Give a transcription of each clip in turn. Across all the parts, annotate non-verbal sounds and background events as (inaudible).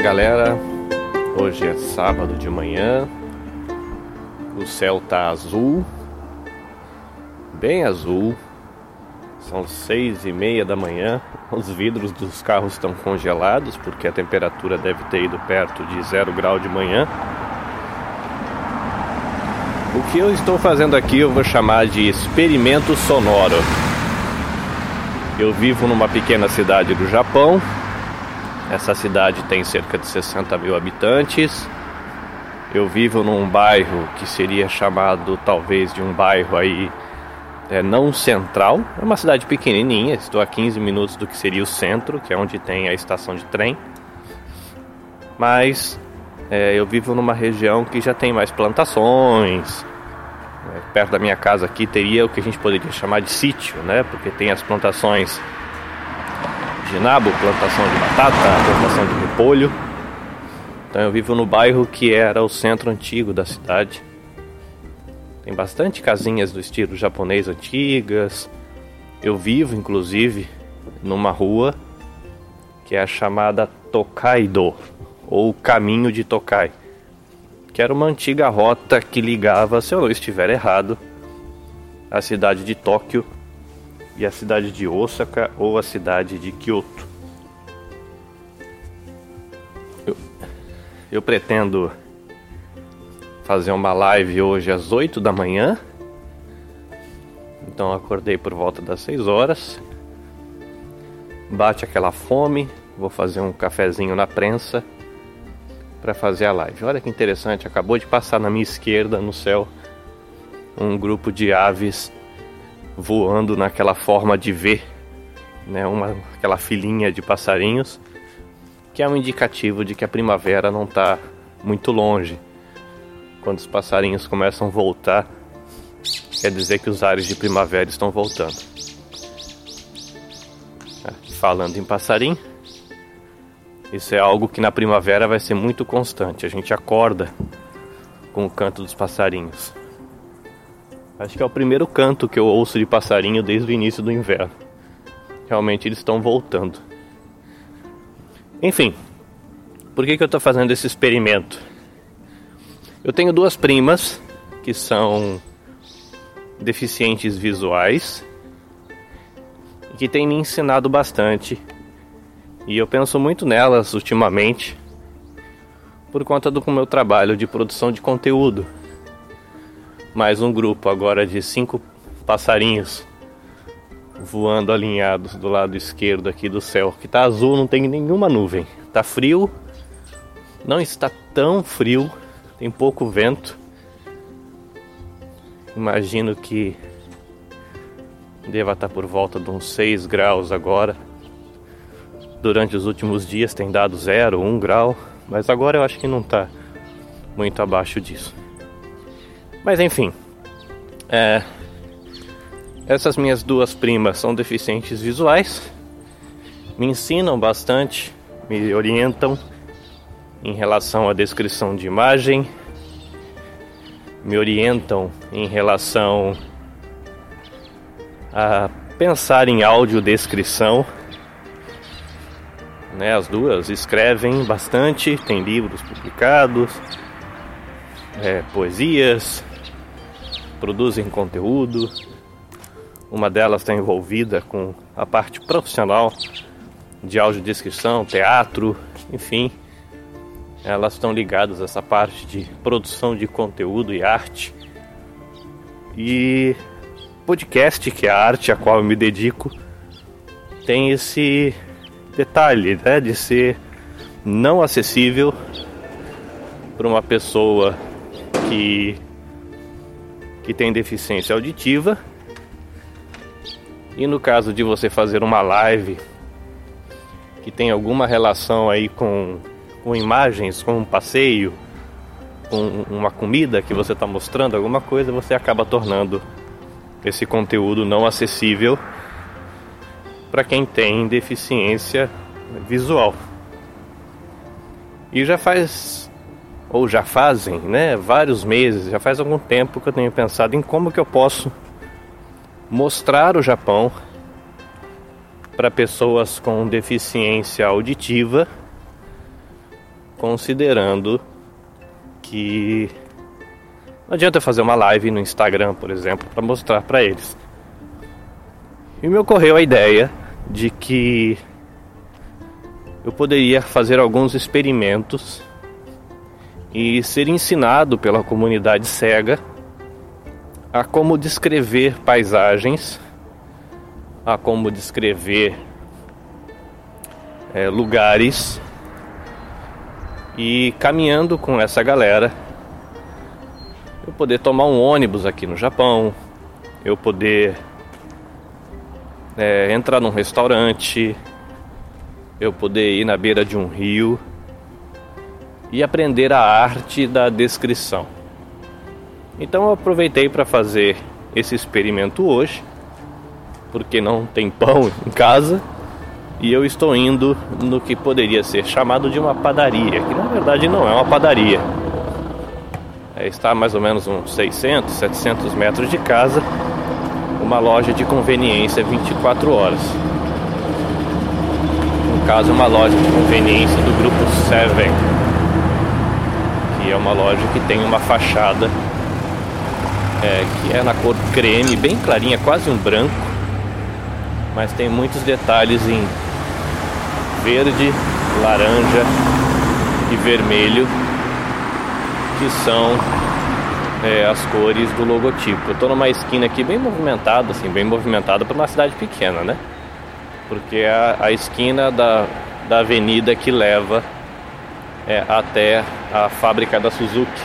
galera. Hoje é sábado de manhã. O céu tá azul, bem azul. São seis e meia da manhã. Os vidros dos carros estão congelados porque a temperatura deve ter ido perto de zero grau de manhã. O que eu estou fazendo aqui eu vou chamar de experimento sonoro. Eu vivo numa pequena cidade do Japão essa cidade tem cerca de 60 mil habitantes. Eu vivo num bairro que seria chamado talvez de um bairro aí é, não central. É uma cidade pequenininha, estou a 15 minutos do que seria o centro, que é onde tem a estação de trem. Mas é, eu vivo numa região que já tem mais plantações. É, perto da minha casa aqui teria o que a gente poderia chamar de sítio, né? Porque tem as plantações de nabo, plantação de batata, plantação de repolho. Então eu vivo no bairro que era o centro antigo da cidade. Tem bastante casinhas do estilo japonês antigas. Eu vivo, inclusive, numa rua que é a chamada Tokaido, ou Caminho de Tokai, que era uma antiga rota que ligava, se eu não estiver errado, a cidade de Tóquio e a cidade de Osaka ou a cidade de Kyoto. Eu, eu pretendo fazer uma live hoje às 8 da manhã. Então acordei por volta das 6 horas. Bate aquela fome, vou fazer um cafezinho na prensa para fazer a live. Olha que interessante, acabou de passar na minha esquerda no céu um grupo de aves voando naquela forma de V, né, uma, aquela filinha de passarinhos, que é um indicativo de que a primavera não está muito longe. Quando os passarinhos começam a voltar, quer dizer que os ares de primavera estão voltando. Ah, falando em passarinho, isso é algo que na primavera vai ser muito constante. A gente acorda com o canto dos passarinhos. Acho que é o primeiro canto que eu ouço de passarinho desde o início do inverno. Realmente eles estão voltando. Enfim, por que, que eu estou fazendo esse experimento? Eu tenho duas primas que são deficientes visuais e que têm me ensinado bastante. E eu penso muito nelas ultimamente por conta do meu trabalho de produção de conteúdo mais um grupo agora de cinco passarinhos voando alinhados do lado esquerdo aqui do céu, que tá azul, não tem nenhuma nuvem. Tá frio, não está tão frio, tem pouco vento. Imagino que deva estar por volta de uns 6 graus agora. Durante os últimos dias tem dado 0, 1 grau, mas agora eu acho que não está muito abaixo disso. Mas enfim, é, essas minhas duas primas são deficientes visuais, me ensinam bastante, me orientam em relação à descrição de imagem, me orientam em relação a pensar em audiodescrição. Né, as duas escrevem bastante, tem livros publicados, é, poesias, produzem conteúdo. Uma delas está envolvida com a parte profissional de audiodescrição, teatro, enfim. Elas estão ligadas a essa parte de produção de conteúdo e arte. E podcast, que é a arte a qual eu me dedico, tem esse detalhe né, de ser não acessível para uma pessoa que que tem deficiência auditiva. E no caso de você fazer uma live que tem alguma relação aí com, com imagens, com um passeio, com uma comida que você está mostrando, alguma coisa, você acaba tornando esse conteúdo não acessível para quem tem deficiência visual. E já faz ou já fazem, né, vários meses, já faz algum tempo que eu tenho pensado em como que eu posso mostrar o Japão para pessoas com deficiência auditiva considerando que não adianta fazer uma live no Instagram, por exemplo, para mostrar para eles. E me ocorreu a ideia de que eu poderia fazer alguns experimentos e ser ensinado pela comunidade cega a como descrever paisagens, a como descrever é, lugares e caminhando com essa galera eu poder tomar um ônibus aqui no Japão, eu poder é, entrar num restaurante, eu poder ir na beira de um rio e aprender a arte da descrição. Então eu aproveitei para fazer esse experimento hoje, porque não tem pão (laughs) em casa, e eu estou indo no que poderia ser chamado de uma padaria, que na verdade não é uma padaria. É, está a mais ou menos uns 600, 700 metros de casa, uma loja de conveniência 24 horas. No caso, uma loja de conveniência do grupo Seven, é uma loja que tem uma fachada é, que é na cor creme, bem clarinha, quase um branco, mas tem muitos detalhes em verde, laranja e vermelho que são é, as cores do logotipo. Eu estou numa esquina aqui bem movimentada, assim, bem movimentada para uma cidade pequena, né? Porque é a, a esquina da, da avenida que leva é, até a fábrica da Suzuki.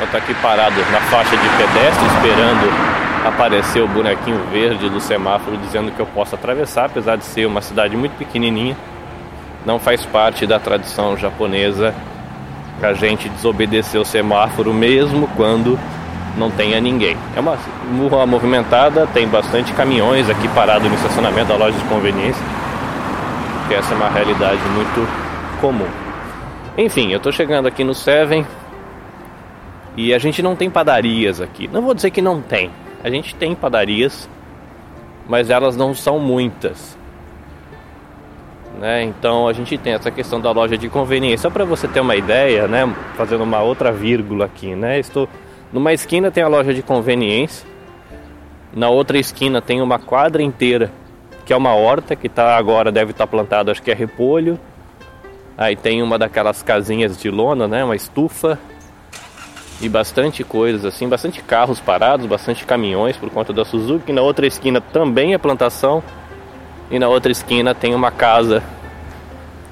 Eu estou aqui parado na faixa de pedestre esperando aparecer o bonequinho verde do semáforo dizendo que eu posso atravessar, apesar de ser uma cidade muito pequenininha. Não faz parte da tradição japonesa a gente desobedecer o semáforo mesmo quando não tenha ninguém. É uma rua movimentada, tem bastante caminhões aqui parados no estacionamento da loja de conveniência, que essa é uma realidade muito comum. Enfim, eu estou chegando aqui no Seven e a gente não tem padarias aqui. Não vou dizer que não tem, a gente tem padarias, mas elas não são muitas. Né? Então a gente tem essa questão da loja de conveniência. Só para você ter uma ideia, né? fazendo uma outra vírgula aqui, né? Estou numa esquina tem a loja de conveniência, na outra esquina tem uma quadra inteira que é uma horta que tá agora deve estar tá plantado, acho que é repolho. Aí tem uma daquelas casinhas de lona, né? Uma estufa e bastante coisas assim, bastante carros parados, bastante caminhões por conta da Suzuki. Na outra esquina também é plantação e na outra esquina tem uma casa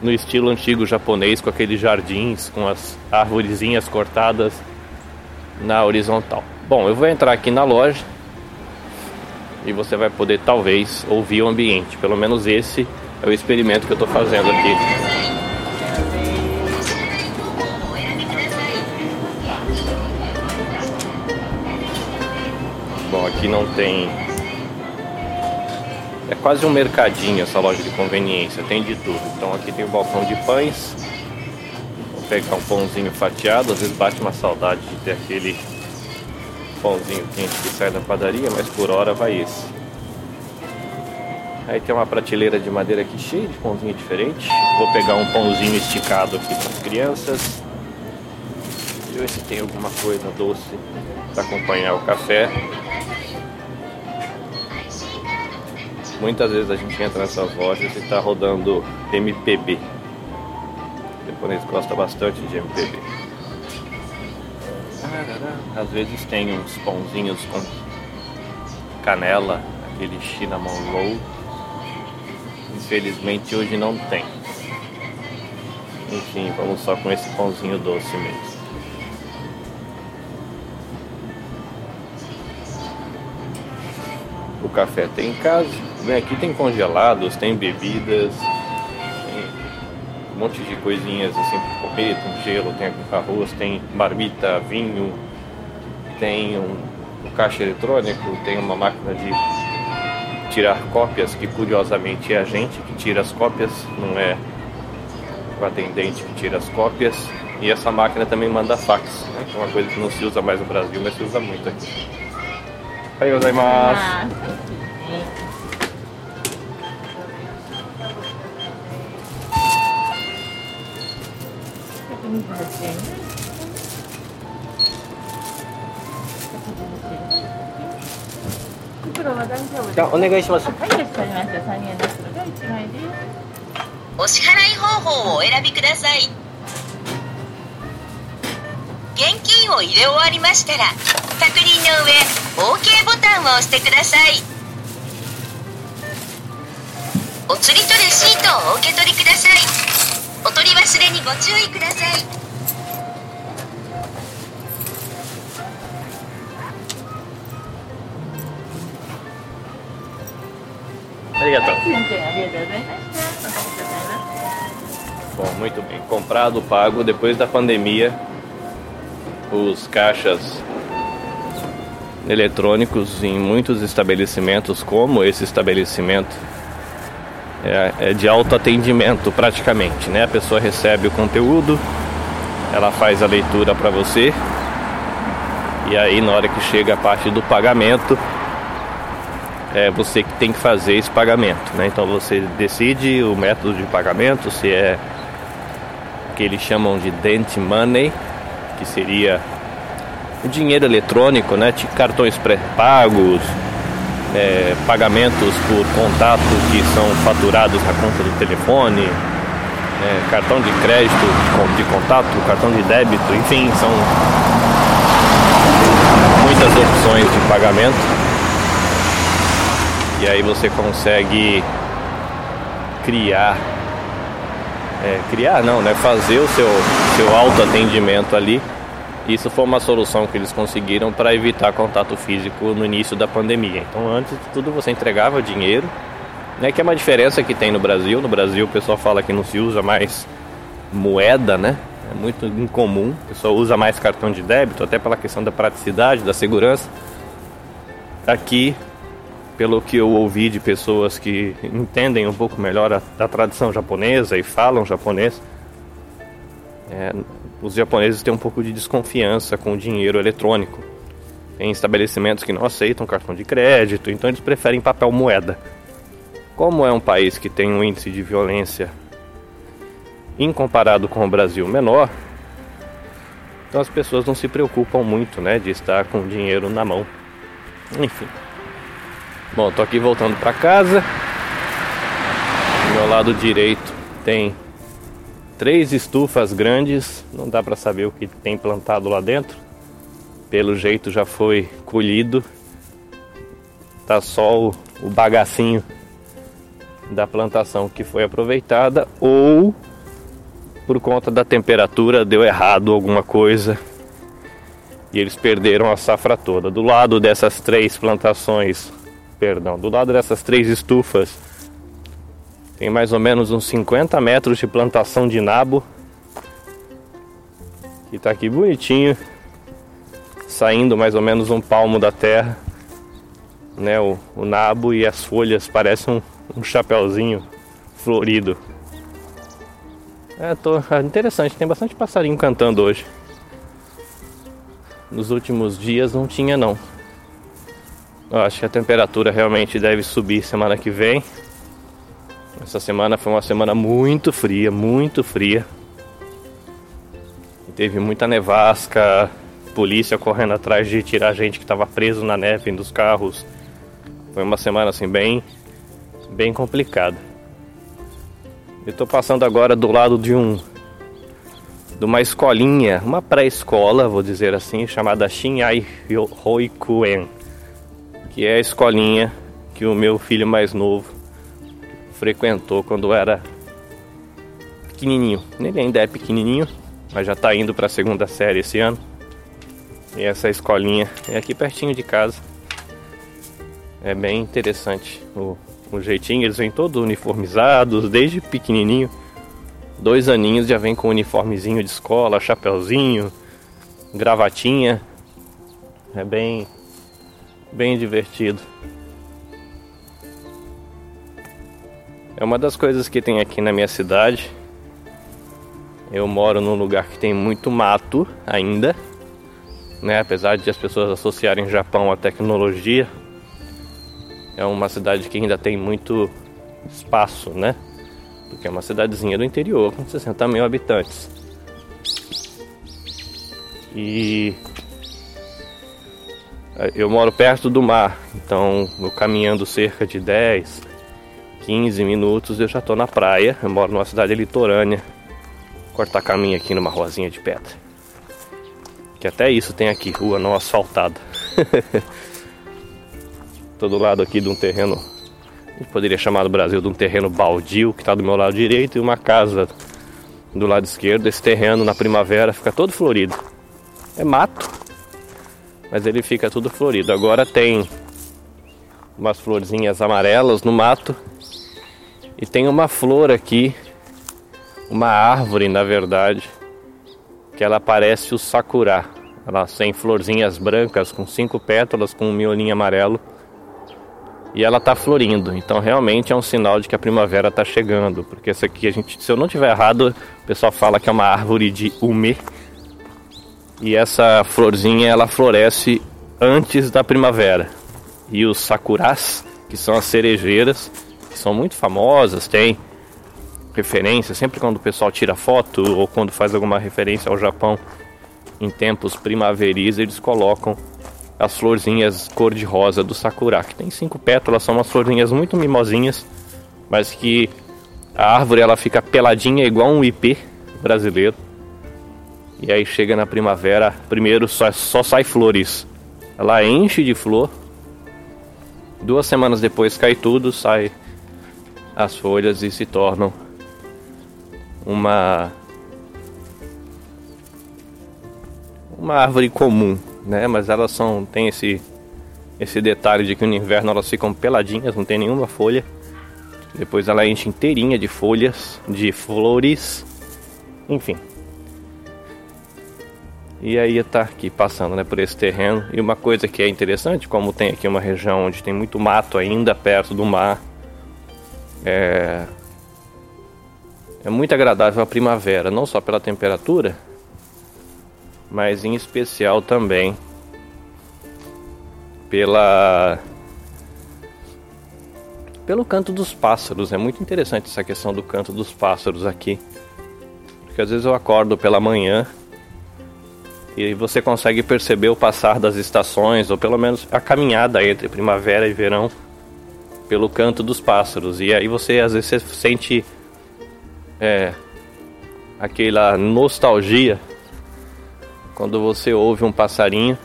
no estilo antigo japonês, com aqueles jardins, com as árvorezinhas cortadas na horizontal. Bom, eu vou entrar aqui na loja e você vai poder talvez ouvir o ambiente. Pelo menos esse é o experimento que eu estou fazendo aqui. Aqui não tem é quase um mercadinho essa loja de conveniência, tem de tudo. Então aqui tem o balcão de pães. Vou pegar um pãozinho fatiado, às vezes bate uma saudade de ter aquele pãozinho quente que sai da padaria, mas por hora vai esse. Aí tem uma prateleira de madeira aqui cheia de pãozinho diferente. Vou pegar um pãozinho esticado aqui para as crianças. Deixa eu ver se tem alguma coisa doce para acompanhar o café. Muitas vezes a gente entra nessas lojas e está rodando MPB. O japonês gosta bastante de MPB. Às vezes tem uns pãozinhos com canela, aquele cinnamon roll. Infelizmente hoje não tem. Enfim, vamos só com esse pãozinho doce mesmo. O café tem em casa. Vem aqui tem congelados, tem bebidas, tem um monte de coisinhas assim para comer, tem gelo, tem arroz, tem marmita, vinho, tem um, um caixa eletrônico, tem uma máquina de tirar cópias, que curiosamente é a gente que tira as cópias, não é o atendente que tira as cópias. E essa máquina também manda fax, né? que é uma coisa que não se usa mais no Brasil, mas se usa muito aqui. Aí, gozaimasu! じゃあお願いします。はい、まりました。三円です。ので一枚です。お支払い方法をお選びください。現金を入れ終わりましたら確認の上 OK ボタンを押してください。お釣りとレシートをお受け取りください。お取り忘れにご注意ください Né? Bom, muito bem. Comprado, pago. Depois da pandemia, os caixas eletrônicos em muitos estabelecimentos, como esse estabelecimento, é, é de autoatendimento praticamente, né? A pessoa recebe o conteúdo, ela faz a leitura para você e aí na hora que chega a parte do pagamento, é você que tem que fazer esse pagamento, né? Então você decide o método de pagamento, se é que eles chamam de dent money, que seria o dinheiro eletrônico, né? Cartões pré-pagos, é, pagamentos por contato que são faturados na conta do telefone, é, cartão de crédito de contato, cartão de débito, enfim, são muitas opções de pagamento. E aí você consegue criar, é, criar não, né? Fazer o seu, seu autoatendimento ali. Isso foi uma solução que eles conseguiram para evitar contato físico no início da pandemia. Então antes de tudo você entregava dinheiro, né? Que é uma diferença que tem no Brasil. No Brasil o pessoal fala que não se usa mais moeda, né? É muito incomum. O pessoal usa mais cartão de débito, até pela questão da praticidade, da segurança. Aqui pelo que eu ouvi de pessoas que entendem um pouco melhor a, tradição japonesa e falam japonês, é, os japoneses têm um pouco de desconfiança com o dinheiro eletrônico. Tem estabelecimentos que não aceitam cartão de crédito, então eles preferem papel moeda. Como é um país que tem um índice de violência incomparado com o Brasil menor, então as pessoas não se preocupam muito, né, de estar com dinheiro na mão. Enfim. Bom, tô aqui voltando para casa. Meu lado direito tem três estufas grandes, não dá para saber o que tem plantado lá dentro. Pelo jeito já foi colhido. Tá só o, o bagacinho da plantação que foi aproveitada ou por conta da temperatura deu errado alguma coisa e eles perderam a safra toda. Do lado dessas três plantações, perdão, do lado dessas três estufas, tem mais ou menos uns 50 metros de plantação de nabo. E tá aqui bonitinho, saindo mais ou menos um palmo da terra, né? O, o nabo e as folhas parecem um, um chapéuzinho florido. É, tô, é interessante, tem bastante passarinho cantando hoje. Nos últimos dias não tinha não. Eu acho que a temperatura realmente deve subir semana que vem. Essa semana foi uma semana muito fria, muito fria. E teve muita nevasca, polícia correndo atrás de tirar gente que estava preso na neve dos carros. Foi uma semana assim bem bem complicada. Eu tô passando agora do lado de um de uma escolinha, uma pré-escola, vou dizer assim, chamada Shinai Hoikuen, que é a escolinha que o meu filho mais novo frequentou quando era pequenininho. Ele ainda é pequenininho, mas já está indo para a segunda série esse ano. E essa escolinha é aqui pertinho de casa. É bem interessante o, o jeitinho, eles vêm todos uniformizados, desde pequenininho. Dois aninhos já vem com uniformezinho de escola, chapeuzinho, gravatinha. É bem, bem divertido. É uma das coisas que tem aqui na minha cidade. Eu moro num lugar que tem muito mato ainda, né? Apesar de as pessoas associarem Japão à tecnologia, é uma cidade que ainda tem muito espaço, né? Porque é uma cidadezinha do interior com 60 mil habitantes. E eu moro perto do mar, então eu caminhando cerca de 10, 15 minutos eu já estou na praia. Eu moro numa cidade litorânea. Cortar caminho aqui numa ruazinha de pedra. Que até isso tem aqui, rua não asfaltada. (laughs) Tô do lado aqui de um terreno, a gente poderia chamar no Brasil de um terreno baldio, que está do meu lado direito, e uma casa do lado esquerdo. Esse terreno na primavera fica todo florido. É mato, mas ele fica tudo florido. Agora tem umas florzinhas amarelas no mato e tem uma flor aqui, uma árvore na verdade, que ela parece o sakura. Ela tem florzinhas brancas com cinco pétalas com um miolinho amarelo e ela está florindo. Então realmente é um sinal de que a primavera está chegando, porque essa aqui a gente, se eu não tiver errado, o pessoal fala que é uma árvore de ume e essa florzinha ela floresce antes da primavera. E os sakuras, que são as cerejeiras, são muito famosas, tem referência, sempre quando o pessoal tira foto ou quando faz alguma referência ao Japão em tempos primaveris, eles colocam as florzinhas cor-de-rosa do sakura, que tem cinco pétalas, são umas florzinhas muito mimosinhas, mas que a árvore ela fica peladinha igual um ipê brasileiro e aí chega na primavera, primeiro só, só sai flores. Ela enche de flor. Duas semanas depois cai tudo, sai as folhas e se tornam uma uma árvore comum, né? Mas elas são tem esse esse detalhe de que no inverno elas ficam peladinhas, não tem nenhuma folha. Depois ela enche inteirinha de folhas, de flores, enfim. E aí está aqui passando né, por esse terreno. E uma coisa que é interessante, como tem aqui uma região onde tem muito mato ainda perto do mar, é, é muito agradável a primavera, não só pela temperatura, mas em especial também pela pelo canto dos pássaros. É muito interessante essa questão do canto dos pássaros aqui. Porque às vezes eu acordo pela manhã e você consegue perceber o passar das estações, ou pelo menos a caminhada entre primavera e verão pelo canto dos pássaros. E aí você às vezes você sente é, aquela nostalgia quando você ouve um passarinho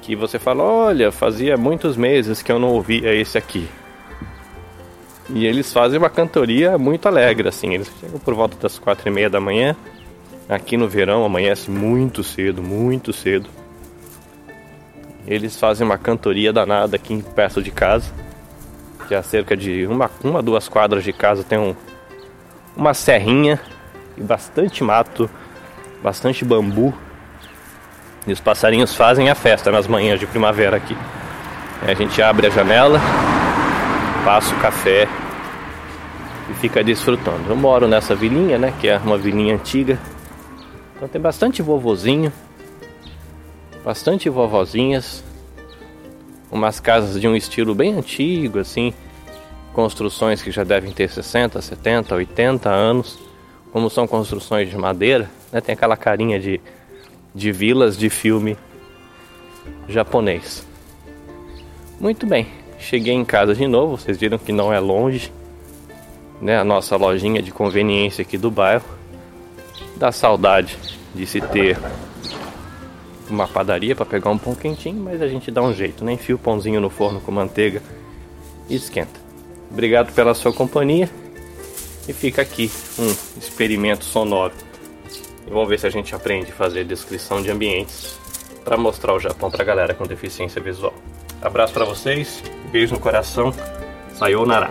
que você fala, olha, fazia muitos meses que eu não ouvia esse aqui. E eles fazem uma cantoria muito alegre, assim. Eles chegam por volta das quatro e meia da manhã Aqui no verão amanhece muito cedo, muito cedo. Eles fazem uma cantoria danada aqui perto de casa, que é cerca de uma, uma duas quadras de casa tem um, uma serrinha e bastante mato, bastante bambu. E os passarinhos fazem a festa nas manhãs de primavera aqui. A gente abre a janela, passa o café e fica desfrutando. Eu moro nessa vilinha, né, que é uma vilinha antiga, então tem bastante vovozinho, bastante vovozinhas, umas casas de um estilo bem antigo, assim, construções que já devem ter 60, 70, 80 anos, como são construções de madeira, né? tem aquela carinha de, de vilas de filme japonês. Muito bem, cheguei em casa de novo, vocês viram que não é longe, né? A nossa lojinha de conveniência aqui do bairro Dá saudade de se ter uma padaria para pegar um pão quentinho, mas a gente dá um jeito, né? Enfia o pãozinho no forno com manteiga e esquenta. Obrigado pela sua companhia e fica aqui um experimento sonoro. E vamos ver se a gente aprende a fazer descrição de ambientes para mostrar o Japão para galera com deficiência visual. Abraço para vocês, beijo no coração, sayonara.